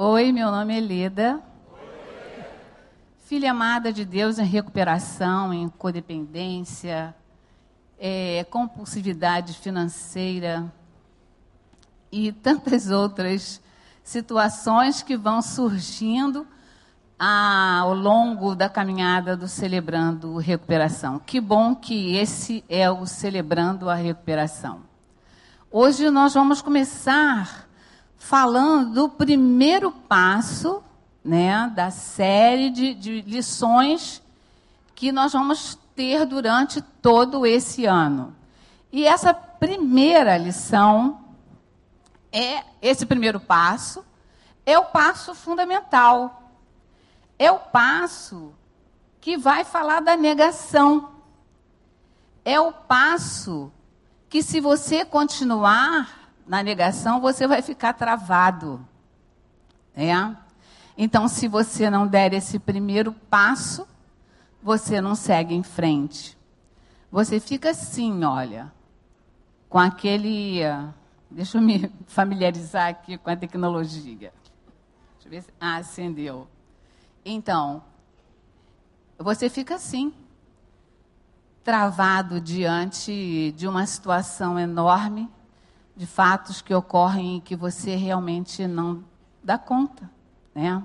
Oi, meu nome é Leda. Filha amada de Deus em recuperação, em codependência, é, compulsividade financeira e tantas outras situações que vão surgindo ao longo da caminhada do Celebrando Recuperação. Que bom que esse é o Celebrando a Recuperação. Hoje nós vamos começar falando do primeiro passo né, da série de, de lições que nós vamos ter durante todo esse ano. E essa primeira lição é esse primeiro passo é o passo fundamental é o passo que vai falar da negação. É o passo que, se você continuar na negação, você vai ficar travado. É? Então, se você não der esse primeiro passo, você não segue em frente. Você fica assim, olha, com aquele. Deixa eu me familiarizar aqui com a tecnologia. Deixa eu ver se. Ah, acendeu. Então, você fica assim, travado diante de uma situação enorme, de fatos que ocorrem e que você realmente não dá conta, né?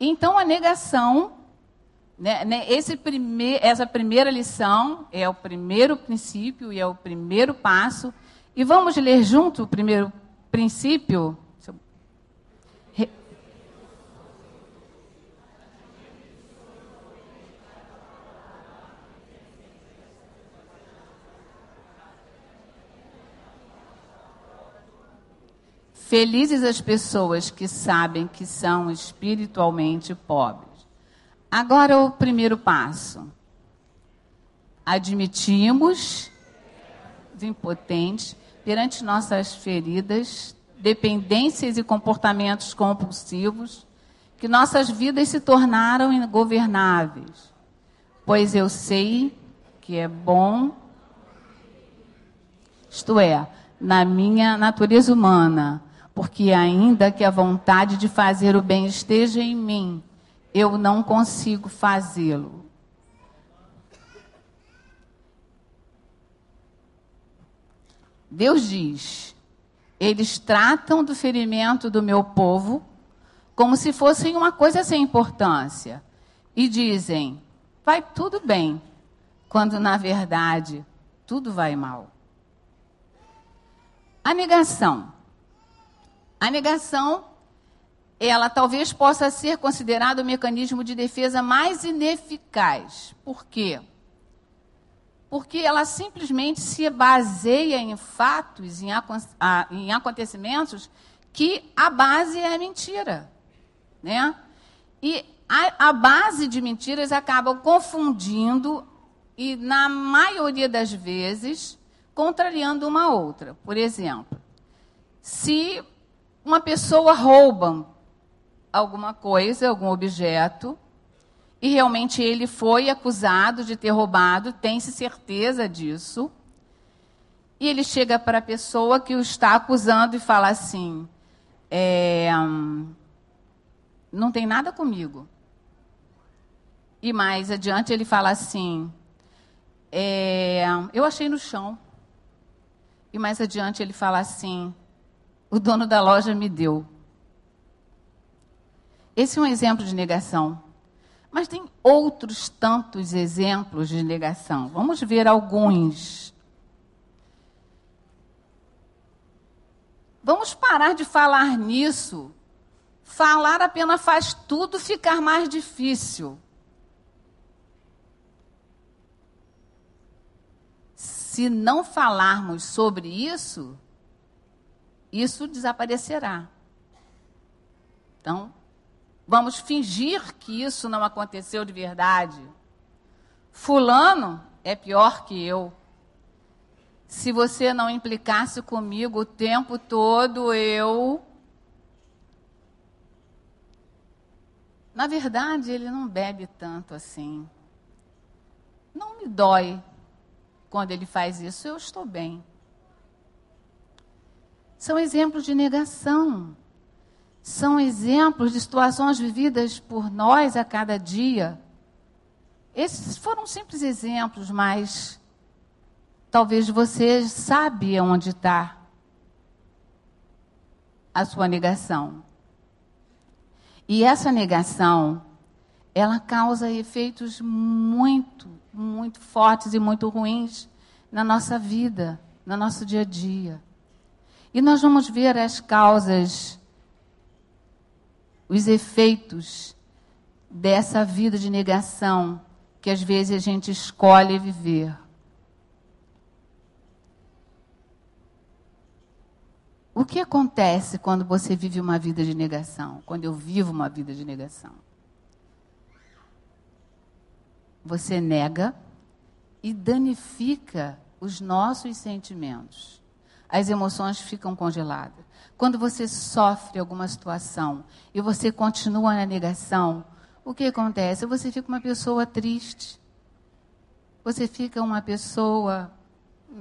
Então a negação, né, né esse prime essa primeira lição é o primeiro princípio e é o primeiro passo. E vamos ler junto o primeiro princípio Felizes as pessoas que sabem que são espiritualmente pobres. Agora o primeiro passo. Admitimos impotentes perante nossas feridas, dependências e comportamentos compulsivos, que nossas vidas se tornaram ingovernáveis. Pois eu sei que é bom, isto é, na minha natureza humana, porque ainda que a vontade de fazer o bem esteja em mim, eu não consigo fazê-lo. Deus diz: eles tratam do ferimento do meu povo como se fossem uma coisa sem importância e dizem: vai tudo bem, quando na verdade tudo vai mal. A negação a negação, ela talvez possa ser considerada o mecanismo de defesa mais ineficaz. Por quê? Porque ela simplesmente se baseia em fatos, em, em acontecimentos que a base é mentira. Né? E a, a base de mentiras acaba confundindo e, na maioria das vezes, contrariando uma outra. Por exemplo, se uma pessoa rouba alguma coisa, algum objeto, e realmente ele foi acusado de ter roubado, tem-se certeza disso. E ele chega para a pessoa que o está acusando e fala assim: é, não tem nada comigo. E mais adiante ele fala assim: é, eu achei no chão. E mais adiante ele fala assim: o dono da loja me deu. Esse é um exemplo de negação. Mas tem outros tantos exemplos de negação. Vamos ver alguns. Vamos parar de falar nisso. Falar apenas faz tudo ficar mais difícil. Se não falarmos sobre isso, isso desaparecerá. Então, vamos fingir que isso não aconteceu de verdade. Fulano é pior que eu. Se você não implicasse comigo o tempo todo, eu. Na verdade, ele não bebe tanto assim. Não me dói quando ele faz isso, eu estou bem são exemplos de negação. são exemplos de situações vividas por nós a cada dia. Esses foram simples exemplos, mas talvez você sabe onde está a sua negação. E essa negação, ela causa efeitos muito, muito fortes e muito ruins na nossa vida, no nosso dia a dia. E nós vamos ver as causas os efeitos dessa vida de negação que às vezes a gente escolhe viver. O que acontece quando você vive uma vida de negação? Quando eu vivo uma vida de negação? Você nega e danifica os nossos sentimentos. As emoções ficam congeladas. Quando você sofre alguma situação e você continua na negação, o que acontece? Você fica uma pessoa triste. Você fica uma pessoa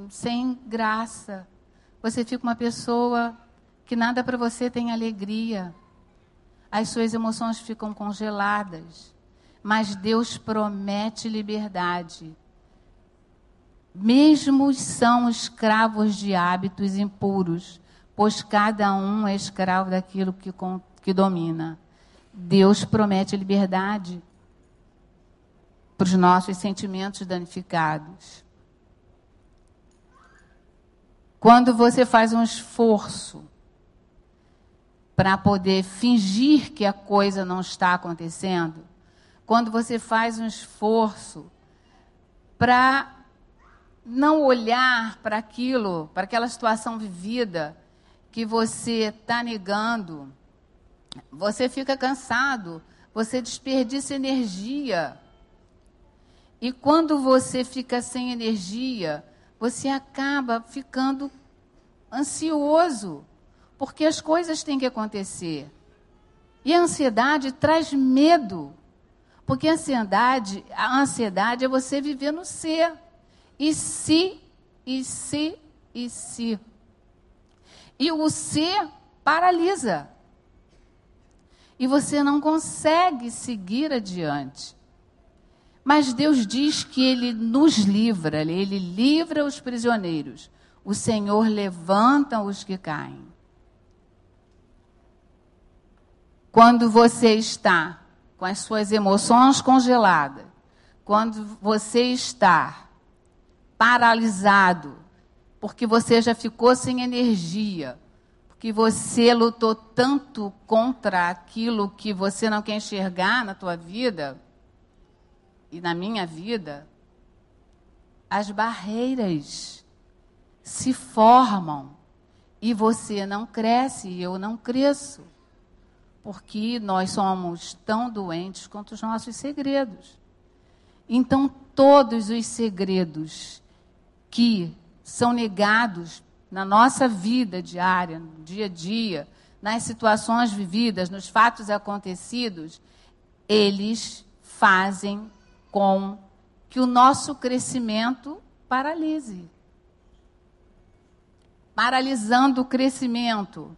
sem graça. Você fica uma pessoa que nada para você tem alegria. As suas emoções ficam congeladas. Mas Deus promete liberdade. Mesmo são escravos de hábitos impuros, pois cada um é escravo daquilo que, que domina. Deus promete liberdade para os nossos sentimentos danificados. Quando você faz um esforço para poder fingir que a coisa não está acontecendo, quando você faz um esforço para não olhar para aquilo, para aquela situação vivida que você está negando, você fica cansado, você desperdiça energia. E quando você fica sem energia, você acaba ficando ansioso, porque as coisas têm que acontecer. E a ansiedade traz medo, porque a ansiedade, a ansiedade é você viver no ser. E se, e se, e se. E o ser paralisa. E você não consegue seguir adiante. Mas Deus diz que Ele nos livra, Ele livra os prisioneiros. O Senhor levanta os que caem. Quando você está com as suas emoções congeladas, quando você está paralisado, porque você já ficou sem energia, porque você lutou tanto contra aquilo que você não quer enxergar na tua vida e na minha vida, as barreiras se formam e você não cresce e eu não cresço. Porque nós somos tão doentes quanto os nossos segredos. Então, todos os segredos que são negados na nossa vida diária, no dia a dia, nas situações vividas, nos fatos acontecidos, eles fazem com que o nosso crescimento paralise. Paralisando o crescimento.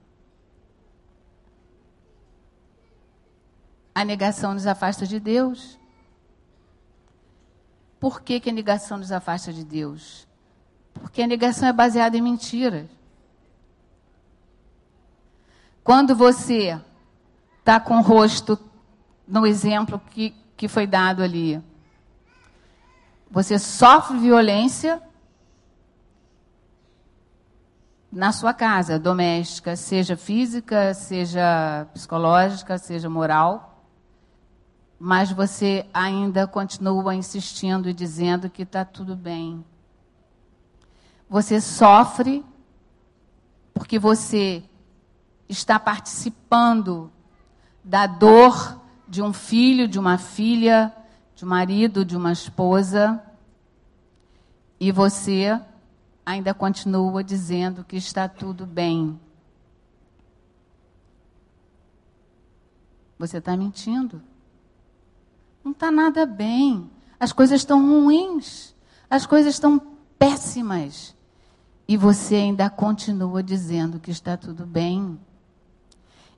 A negação nos afasta de Deus. Por que, que a negação nos afasta de Deus? Porque a negação é baseada em mentiras. Quando você está com o rosto no exemplo que, que foi dado ali, você sofre violência na sua casa doméstica, seja física, seja psicológica, seja moral, mas você ainda continua insistindo e dizendo que está tudo bem, você sofre porque você está participando da dor de um filho, de uma filha, de um marido, de uma esposa, e você ainda continua dizendo que está tudo bem. Você está mentindo. Não está nada bem. As coisas estão ruins. As coisas estão péssimas e você ainda continua dizendo que está tudo bem.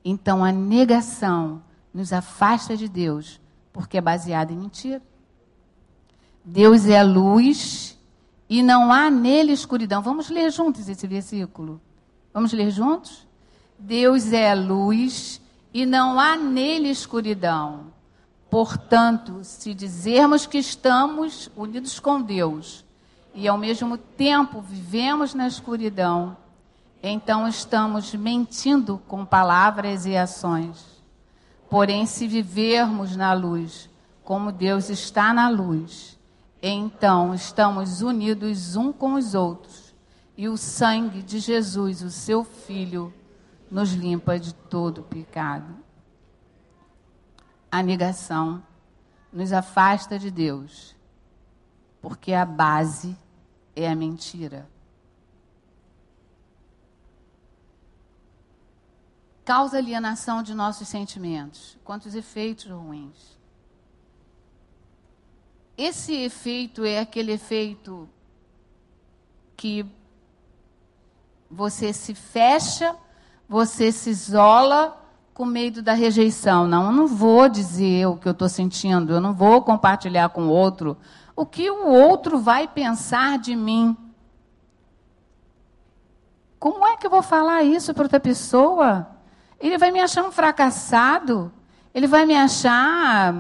Então a negação nos afasta de Deus, porque é baseada em mentira. Deus é luz e não há nele escuridão. Vamos ler juntos esse versículo. Vamos ler juntos? Deus é luz e não há nele escuridão. Portanto, se dizermos que estamos unidos com Deus e ao mesmo tempo vivemos na escuridão, então estamos mentindo com palavras e ações. Porém, se vivermos na luz, como Deus está na luz, então estamos unidos um com os outros, e o sangue de Jesus, o seu Filho, nos limpa de todo pecado. A negação nos afasta de Deus, porque a base é a mentira. Causa alienação de nossos sentimentos. Quantos efeitos ruins. Esse efeito é aquele efeito que você se fecha, você se isola com medo da rejeição. Não, eu não vou dizer o que eu estou sentindo, eu não vou compartilhar com outro o que o outro vai pensar de mim. Como é que eu vou falar isso para outra pessoa? Ele vai me achar um fracassado, ele vai me achar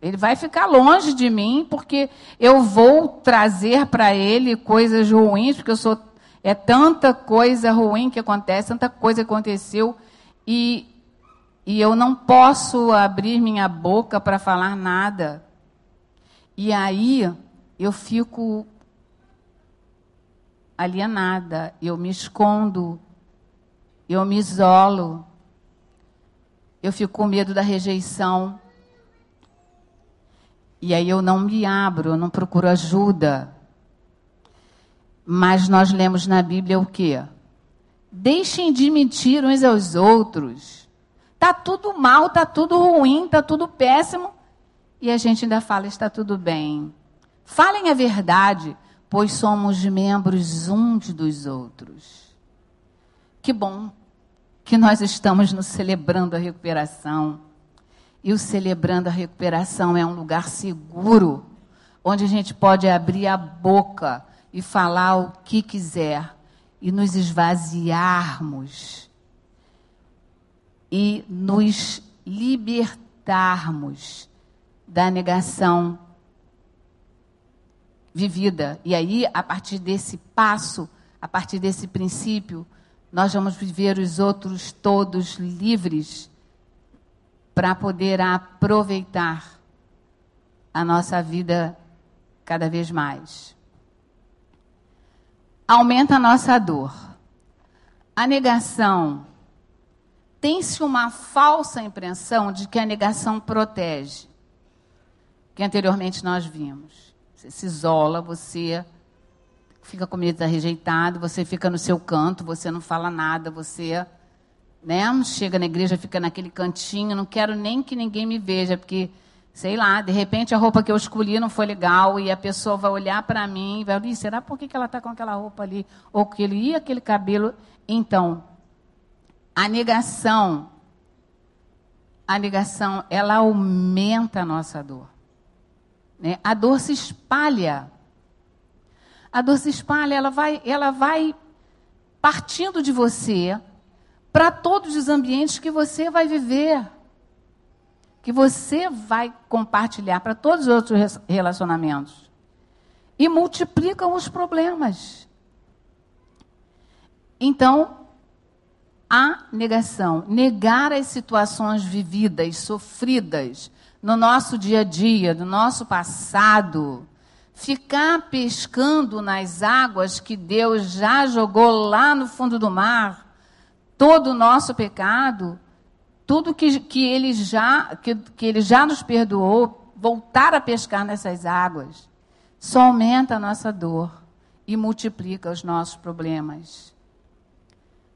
ele vai ficar longe de mim porque eu vou trazer para ele coisas ruins, porque eu sou é tanta coisa ruim que acontece, tanta coisa aconteceu e e eu não posso abrir minha boca para falar nada. E aí eu fico alienada, eu me escondo, eu me isolo, eu fico com medo da rejeição. E aí eu não me abro, eu não procuro ajuda. Mas nós lemos na Bíblia o quê? Deixem de mentir uns aos outros. Tá tudo mal, tá tudo ruim, tá tudo péssimo. E a gente ainda fala, está tudo bem. Falem a verdade, pois somos membros uns dos outros. Que bom que nós estamos nos celebrando a recuperação e o Celebrando a Recuperação é um lugar seguro, onde a gente pode abrir a boca e falar o que quiser e nos esvaziarmos e nos libertarmos da negação vivida. E aí, a partir desse passo, a partir desse princípio, nós vamos viver os outros todos livres para poder aproveitar a nossa vida cada vez mais. Aumenta a nossa dor. A negação tem-se uma falsa impressão de que a negação protege, que anteriormente nós vimos. Você se isola, você fica com medo de estar rejeitado, você fica no seu canto, você não fala nada, você né? Chega na igreja, fica naquele cantinho, não quero nem que ninguém me veja, porque, sei lá, de repente a roupa que eu escolhi não foi legal e a pessoa vai olhar para mim e vai dizer, será por que ela está com aquela roupa ali? Ou que ele ia aquele cabelo. Então, a negação, a negação, ela aumenta a nossa dor. Né? A dor se espalha. A dor se espalha, ela vai, ela vai partindo de você para todos os ambientes que você vai viver, que você vai compartilhar, para todos os outros relacionamentos. E multiplicam os problemas. Então, a negação, negar as situações vividas, sofridas no nosso dia a dia, no nosso passado, ficar pescando nas águas que Deus já jogou lá no fundo do mar todo o nosso pecado, tudo que, que, ele já, que, que ele já nos perdoou, voltar a pescar nessas águas, só aumenta a nossa dor e multiplica os nossos problemas.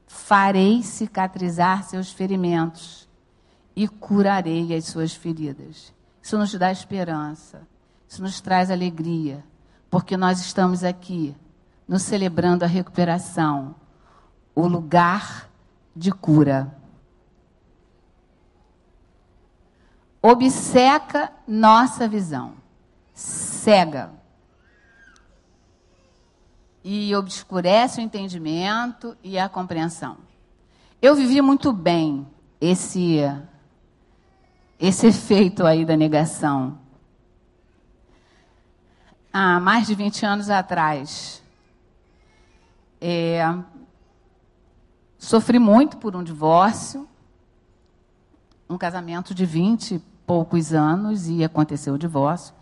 Farei cicatrizar seus ferimentos e curarei as suas feridas. Isso nos dá esperança, isso nos traz alegria, porque nós estamos aqui nos celebrando a recuperação, o lugar de cura. obceca nossa visão, cega. E obscurece o entendimento e a compreensão. Eu vivi muito bem esse esse efeito aí da negação. Há mais de 20 anos atrás, é, sofri muito por um divórcio, um casamento de 20 e poucos anos e aconteceu o divórcio.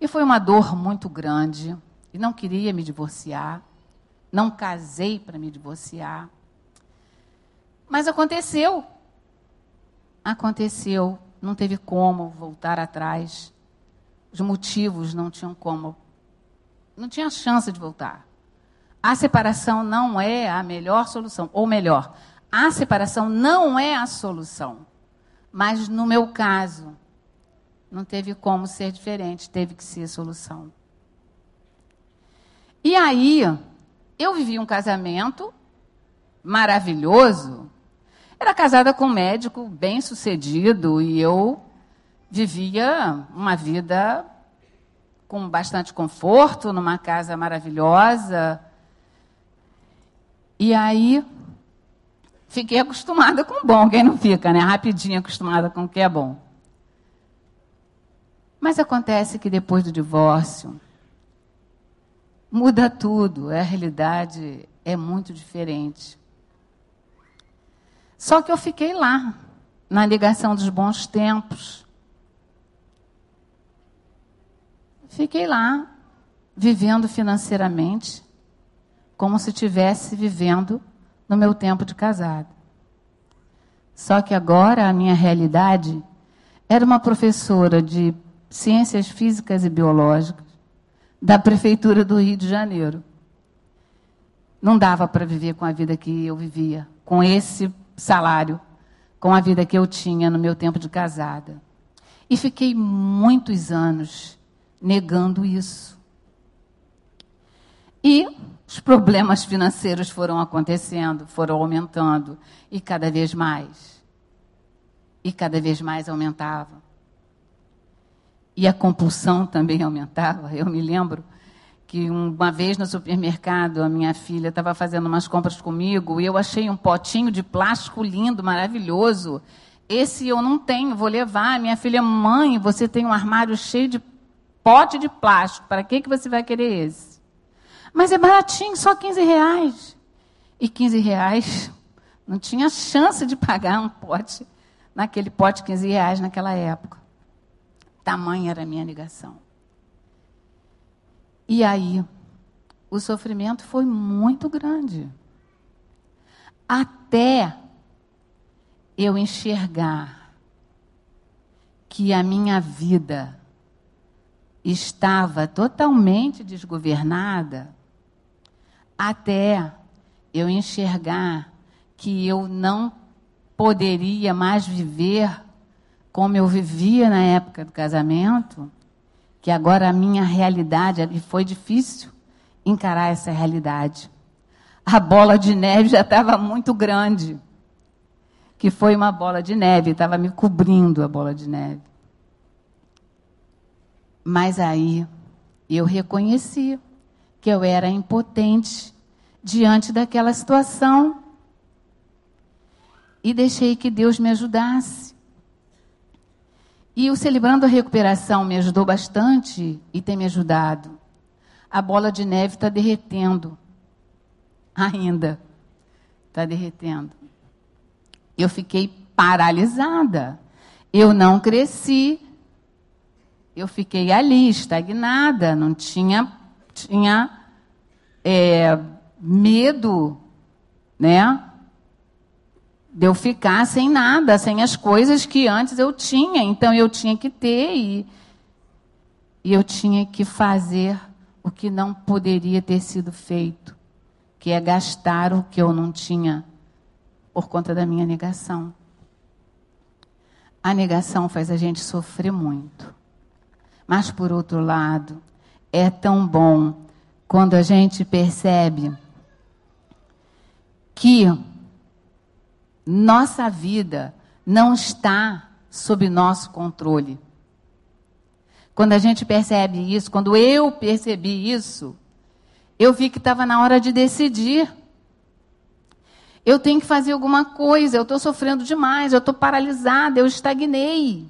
E foi uma dor muito grande. E não queria me divorciar. Não casei para me divorciar. Mas aconteceu. Aconteceu não teve como voltar atrás. Os motivos não tinham como. Não tinha chance de voltar. A separação não é a melhor solução. Ou melhor, a separação não é a solução. Mas no meu caso, não teve como ser diferente, teve que ser solução. E aí, eu vivi um casamento maravilhoso, era casada com um médico bem sucedido e eu vivia uma vida com bastante conforto, numa casa maravilhosa. E aí fiquei acostumada com o bom, quem não fica, né? Rapidinho acostumada com o que é bom. Mas acontece que depois do divórcio muda tudo, a realidade é muito diferente. Só que eu fiquei lá, na negação dos bons tempos. Fiquei lá, vivendo financeiramente, como se estivesse vivendo no meu tempo de casada. Só que agora a minha realidade era uma professora de ciências físicas e biológicas da prefeitura do Rio de Janeiro. Não dava para viver com a vida que eu vivia, com esse salário com a vida que eu tinha no meu tempo de casada. E fiquei muitos anos negando isso. E os problemas financeiros foram acontecendo, foram aumentando, e cada vez mais. E cada vez mais aumentava. E a compulsão também aumentava. Eu me lembro que uma vez no supermercado a minha filha estava fazendo umas compras comigo e eu achei um potinho de plástico lindo, maravilhoso. Esse eu não tenho, vou levar. Minha filha, mãe, você tem um armário cheio de pote de plástico. Para que, que você vai querer esse? Mas é baratinho, só 15 reais. E 15 reais não tinha chance de pagar um pote naquele pote 15 reais naquela época. Tamanha era a minha negação. E aí, o sofrimento foi muito grande. Até eu enxergar que a minha vida estava totalmente desgovernada, até eu enxergar que eu não poderia mais viver como eu vivia na época do casamento, que agora a minha realidade, e foi difícil encarar essa realidade. A bola de neve já estava muito grande, que foi uma bola de neve, estava me cobrindo a bola de neve. Mas aí eu reconheci que eu era impotente diante daquela situação e deixei que Deus me ajudasse. E o Celebrando a Recuperação me ajudou bastante e tem me ajudado. A bola de neve está derretendo. Ainda. Está derretendo. Eu fiquei paralisada. Eu não cresci. Eu fiquei ali, estagnada. Não tinha, tinha é, medo, né? De eu ficar sem nada, sem as coisas que antes eu tinha. Então eu tinha que ter e, e eu tinha que fazer o que não poderia ter sido feito, que é gastar o que eu não tinha por conta da minha negação. A negação faz a gente sofrer muito. Mas, por outro lado, é tão bom quando a gente percebe que nossa vida não está sob nosso controle. Quando a gente percebe isso, quando eu percebi isso, eu vi que estava na hora de decidir. Eu tenho que fazer alguma coisa, eu estou sofrendo demais, eu estou paralisada, eu estagnei.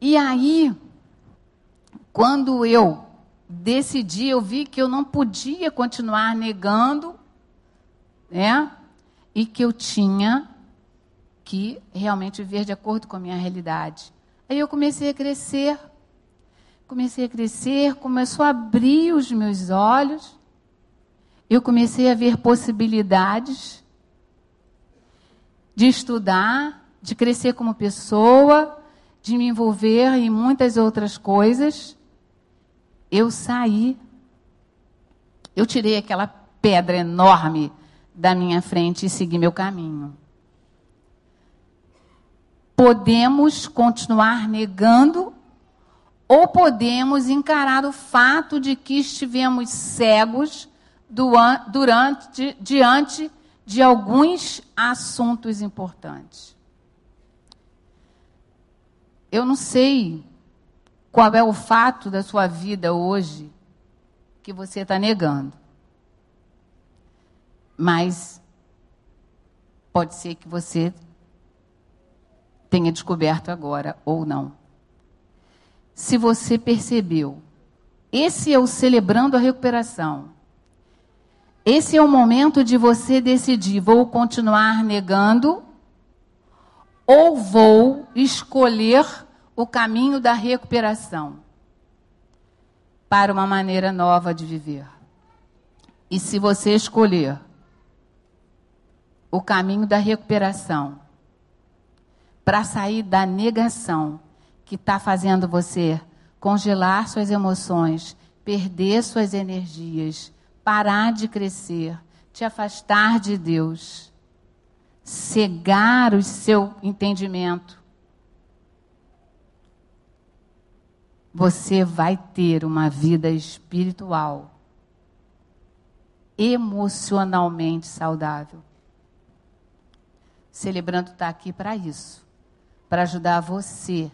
E aí, quando eu decidi, eu vi que eu não podia continuar negando, né? E que eu tinha que realmente viver de acordo com a minha realidade. Aí eu comecei a crescer, comecei a crescer, começou a abrir os meus olhos, eu comecei a ver possibilidades de estudar, de crescer como pessoa, de me envolver em muitas outras coisas. Eu saí, eu tirei aquela pedra enorme da minha frente e segui meu caminho podemos continuar negando ou podemos encarar o fato de que estivemos cegos durante, diante de alguns assuntos importantes. Eu não sei qual é o fato da sua vida hoje que você está negando. Mas pode ser que você tenha descoberto agora ou não. Se você percebeu, esse é o celebrando a recuperação. Esse é o momento de você decidir: vou continuar negando ou vou escolher o caminho da recuperação para uma maneira nova de viver. E se você escolher o caminho da recuperação, para sair da negação que está fazendo você congelar suas emoções, perder suas energias, parar de crescer, te afastar de Deus, cegar o seu entendimento. Você vai ter uma vida espiritual emocionalmente saudável. Celebrando está aqui para isso para ajudar você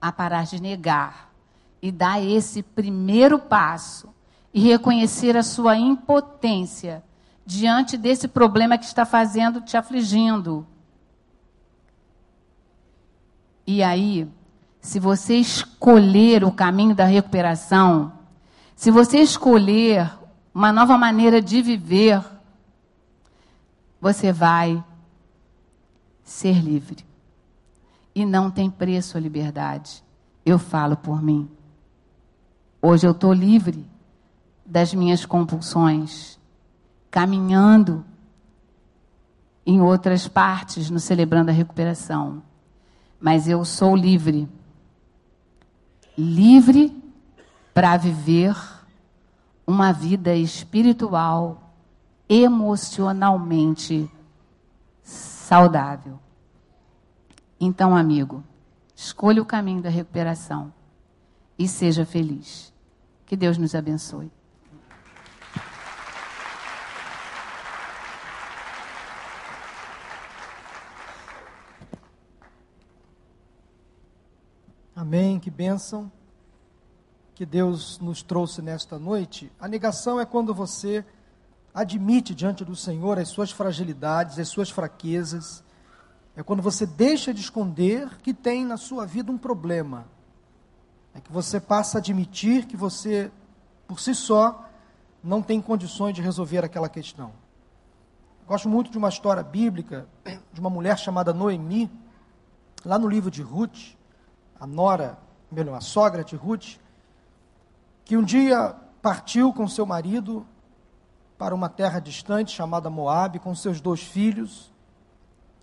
a parar de negar e dar esse primeiro passo e reconhecer a sua impotência diante desse problema que está fazendo te afligindo. E aí, se você escolher o caminho da recuperação, se você escolher uma nova maneira de viver, você vai ser livre e não tem preço a liberdade. Eu falo por mim. Hoje eu estou livre das minhas compulsões, caminhando em outras partes no Celebrando a Recuperação. Mas eu sou livre. Livre para viver uma vida espiritual, emocionalmente saudável. Então, amigo, escolha o caminho da recuperação e seja feliz. Que Deus nos abençoe. Amém, que bênção que Deus nos trouxe nesta noite. A negação é quando você admite diante do Senhor as suas fragilidades, as suas fraquezas, é quando você deixa de esconder que tem na sua vida um problema. É que você passa a admitir que você, por si só, não tem condições de resolver aquela questão. Gosto muito de uma história bíblica de uma mulher chamada Noemi, lá no livro de Ruth, a nora, melhor, a sogra de Ruth, que um dia partiu com seu marido para uma terra distante chamada Moabe, com seus dois filhos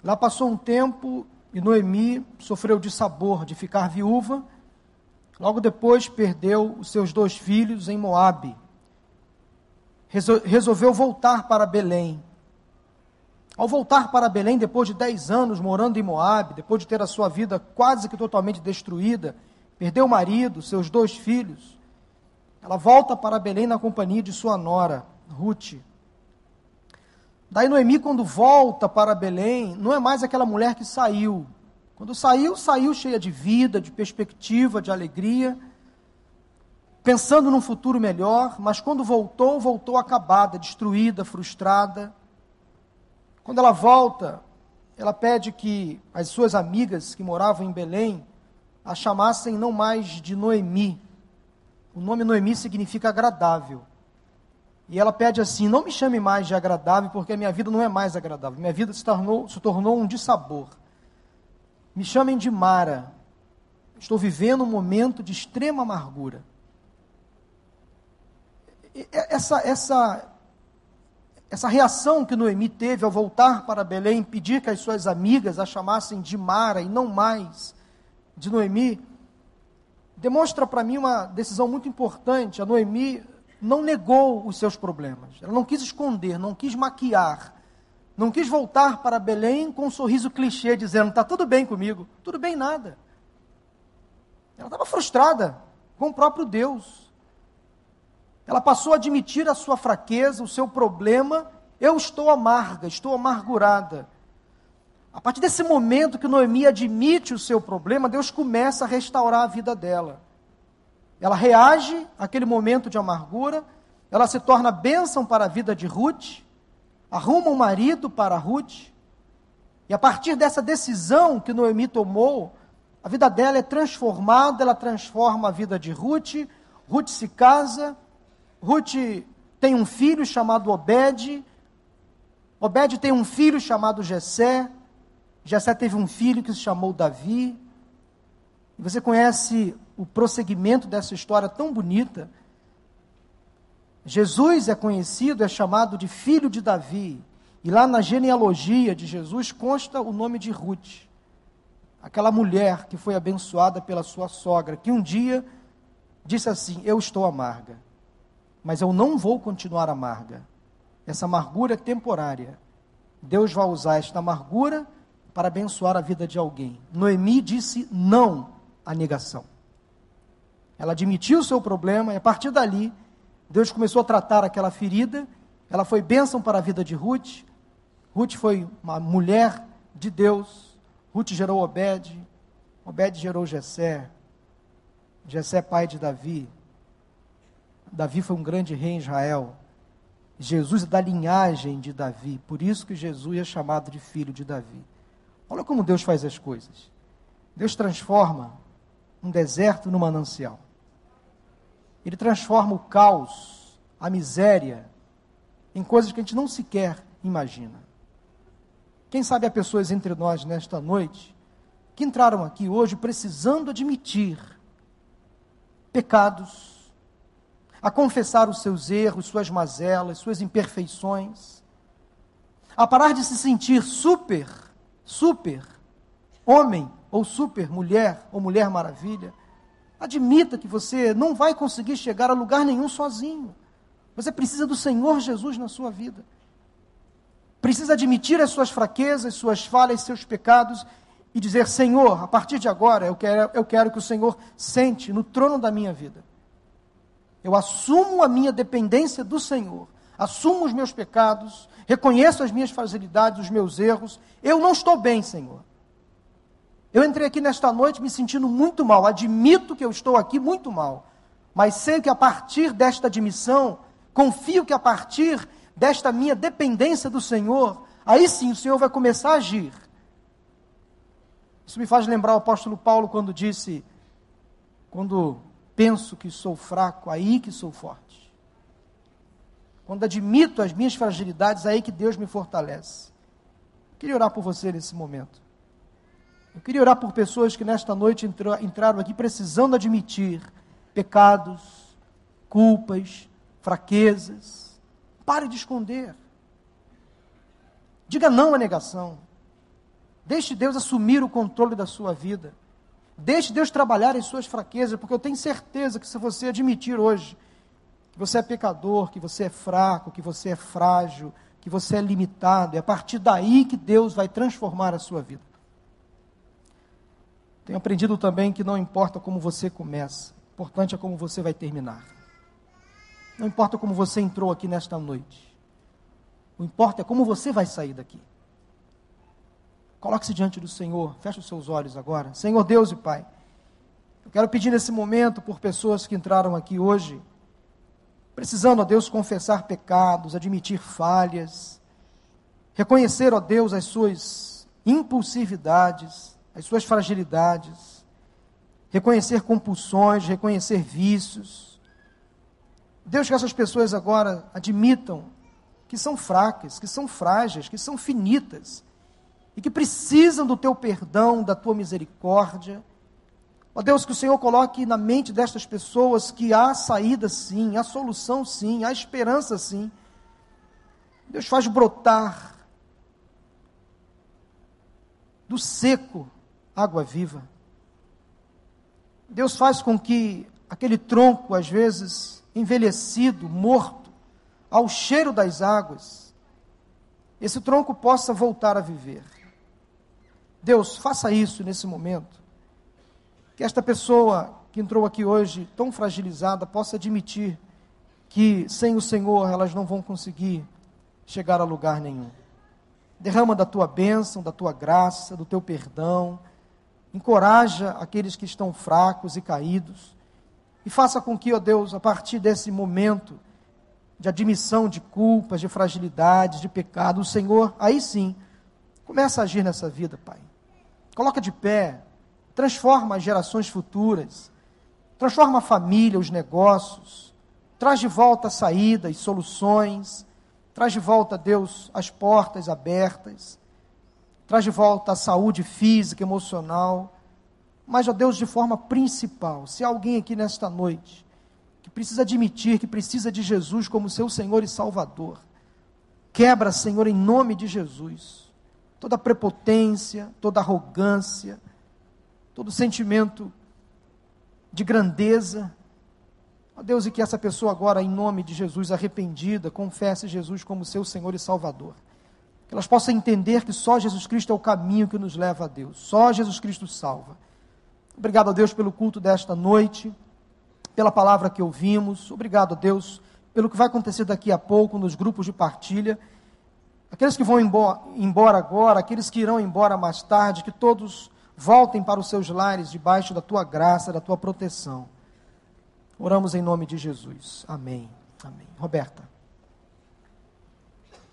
Lá passou um tempo e Noemi sofreu de sabor de ficar viúva. Logo depois perdeu os seus dois filhos em Moabe. Resolveu voltar para Belém. Ao voltar para Belém, depois de dez anos morando em Moabe, depois de ter a sua vida quase que totalmente destruída, perdeu o marido, seus dois filhos, ela volta para Belém na companhia de sua nora, Ruth. Daí Noemi, quando volta para Belém, não é mais aquela mulher que saiu. Quando saiu, saiu cheia de vida, de perspectiva, de alegria, pensando num futuro melhor, mas quando voltou, voltou acabada, destruída, frustrada. Quando ela volta, ela pede que as suas amigas que moravam em Belém a chamassem não mais de Noemi. O nome Noemi significa agradável. E ela pede assim: não me chame mais de agradável, porque a minha vida não é mais agradável. Minha vida se tornou, se tornou um dissabor. Me chamem de Mara. Estou vivendo um momento de extrema amargura. Essa, essa, essa reação que Noemi teve ao voltar para Belém, pedir que as suas amigas a chamassem de Mara e não mais de Noemi, demonstra para mim uma decisão muito importante. A Noemi não negou os seus problemas. Ela não quis esconder, não quis maquiar. Não quis voltar para Belém com um sorriso clichê, dizendo: está tudo bem comigo. Tudo bem, nada. Ela estava frustrada com o próprio Deus. Ela passou a admitir a sua fraqueza, o seu problema. Eu estou amarga, estou amargurada. A partir desse momento que Noemi admite o seu problema, Deus começa a restaurar a vida dela. Ela reage àquele momento de amargura, ela se torna bênção para a vida de Ruth, arruma um marido para Ruth, e a partir dessa decisão que Noemi tomou, a vida dela é transformada, ela transforma a vida de Ruth, Ruth se casa, Ruth tem um filho chamado Obed, Obed tem um filho chamado Jessé, Jessé teve um filho que se chamou Davi. Você conhece o prosseguimento dessa história tão bonita. Jesus é conhecido, é chamado de filho de Davi. E lá na genealogia de Jesus consta o nome de Ruth, aquela mulher que foi abençoada pela sua sogra, que um dia disse assim: Eu estou amarga, mas eu não vou continuar amarga. Essa amargura é temporária. Deus vai usar esta amargura para abençoar a vida de alguém. Noemi disse não à negação. Ela admitiu o seu problema e a partir dali, Deus começou a tratar aquela ferida. Ela foi bênção para a vida de Ruth. Ruth foi uma mulher de Deus. Ruth gerou Obed. Obed gerou Jessé. Jessé, pai de Davi. Davi foi um grande rei em Israel. Jesus é da linhagem de Davi. Por isso que Jesus é chamado de filho de Davi. Olha como Deus faz as coisas. Deus transforma um deserto no manancial. Ele transforma o caos, a miséria, em coisas que a gente não sequer imagina. Quem sabe há pessoas entre nós nesta noite que entraram aqui hoje precisando admitir pecados, a confessar os seus erros, suas mazelas, suas imperfeições, a parar de se sentir super, super homem ou super mulher ou mulher maravilha Admita que você não vai conseguir chegar a lugar nenhum sozinho. Você precisa do Senhor Jesus na sua vida. Precisa admitir as suas fraquezas, suas falhas, seus pecados e dizer: Senhor, a partir de agora eu quero, eu quero que o Senhor sente no trono da minha vida. Eu assumo a minha dependência do Senhor, assumo os meus pecados, reconheço as minhas fragilidades, os meus erros. Eu não estou bem, Senhor. Eu entrei aqui nesta noite me sentindo muito mal, admito que eu estou aqui muito mal, mas sei que a partir desta admissão, confio que a partir desta minha dependência do Senhor, aí sim o Senhor vai começar a agir. Isso me faz lembrar o apóstolo Paulo quando disse: quando penso que sou fraco, aí que sou forte. Quando admito as minhas fragilidades, aí que Deus me fortalece. queria orar por você nesse momento. Eu queria orar por pessoas que nesta noite entraram aqui precisando admitir pecados, culpas, fraquezas. Pare de esconder. Diga não à negação. Deixe Deus assumir o controle da sua vida. Deixe Deus trabalhar em suas fraquezas, porque eu tenho certeza que se você admitir hoje que você é pecador, que você é fraco, que você é frágil, que você é limitado, é a partir daí que Deus vai transformar a sua vida. Tenho aprendido também que não importa como você começa, o importante é como você vai terminar. Não importa como você entrou aqui nesta noite. O importa é como você vai sair daqui. Coloque-se diante do Senhor, feche os seus olhos agora. Senhor Deus e Pai, eu quero pedir nesse momento por pessoas que entraram aqui hoje, precisando, ó Deus, confessar pecados, admitir falhas, reconhecer, ó Deus, as suas impulsividades, as suas fragilidades, reconhecer compulsões, reconhecer vícios. Deus, que essas pessoas agora admitam que são fracas, que são frágeis, que são finitas e que precisam do teu perdão, da tua misericórdia. Ó Deus, que o Senhor coloque na mente destas pessoas que há saída sim, há solução sim, há esperança sim. Deus faz brotar do seco água viva. Deus faz com que aquele tronco, às vezes envelhecido, morto, ao cheiro das águas, esse tronco possa voltar a viver. Deus, faça isso nesse momento. Que esta pessoa que entrou aqui hoje, tão fragilizada, possa admitir que sem o Senhor elas não vão conseguir chegar a lugar nenhum. Derrama da tua bênção, da tua graça, do teu perdão. Encoraja aqueles que estão fracos e caídos. E faça com que, ó Deus, a partir desse momento de admissão de culpas, de fragilidades, de pecado, o Senhor, aí sim, começa a agir nessa vida, Pai coloca de pé, transforma as gerações futuras, transforma a família, os negócios, traz de volta saídas, soluções, traz de volta, Deus, as portas abertas, traz de volta a saúde física, emocional, mas, ó Deus, de forma principal, se há alguém aqui nesta noite que precisa admitir que precisa de Jesus como seu Senhor e Salvador, quebra, Senhor, em nome de Jesus toda prepotência, toda arrogância, todo sentimento de grandeza. Ó Deus, e que essa pessoa agora, em nome de Jesus, arrependida, confesse Jesus como seu Senhor e Salvador. Que elas possam entender que só Jesus Cristo é o caminho que nos leva a Deus. Só Jesus Cristo salva. Obrigado a Deus pelo culto desta noite, pela palavra que ouvimos. Obrigado a Deus pelo que vai acontecer daqui a pouco nos grupos de partilha aqueles que vão embora agora, aqueles que irão embora mais tarde, que todos voltem para os seus lares debaixo da tua graça, da tua proteção. Oramos em nome de Jesus. Amém. Amém. Roberta.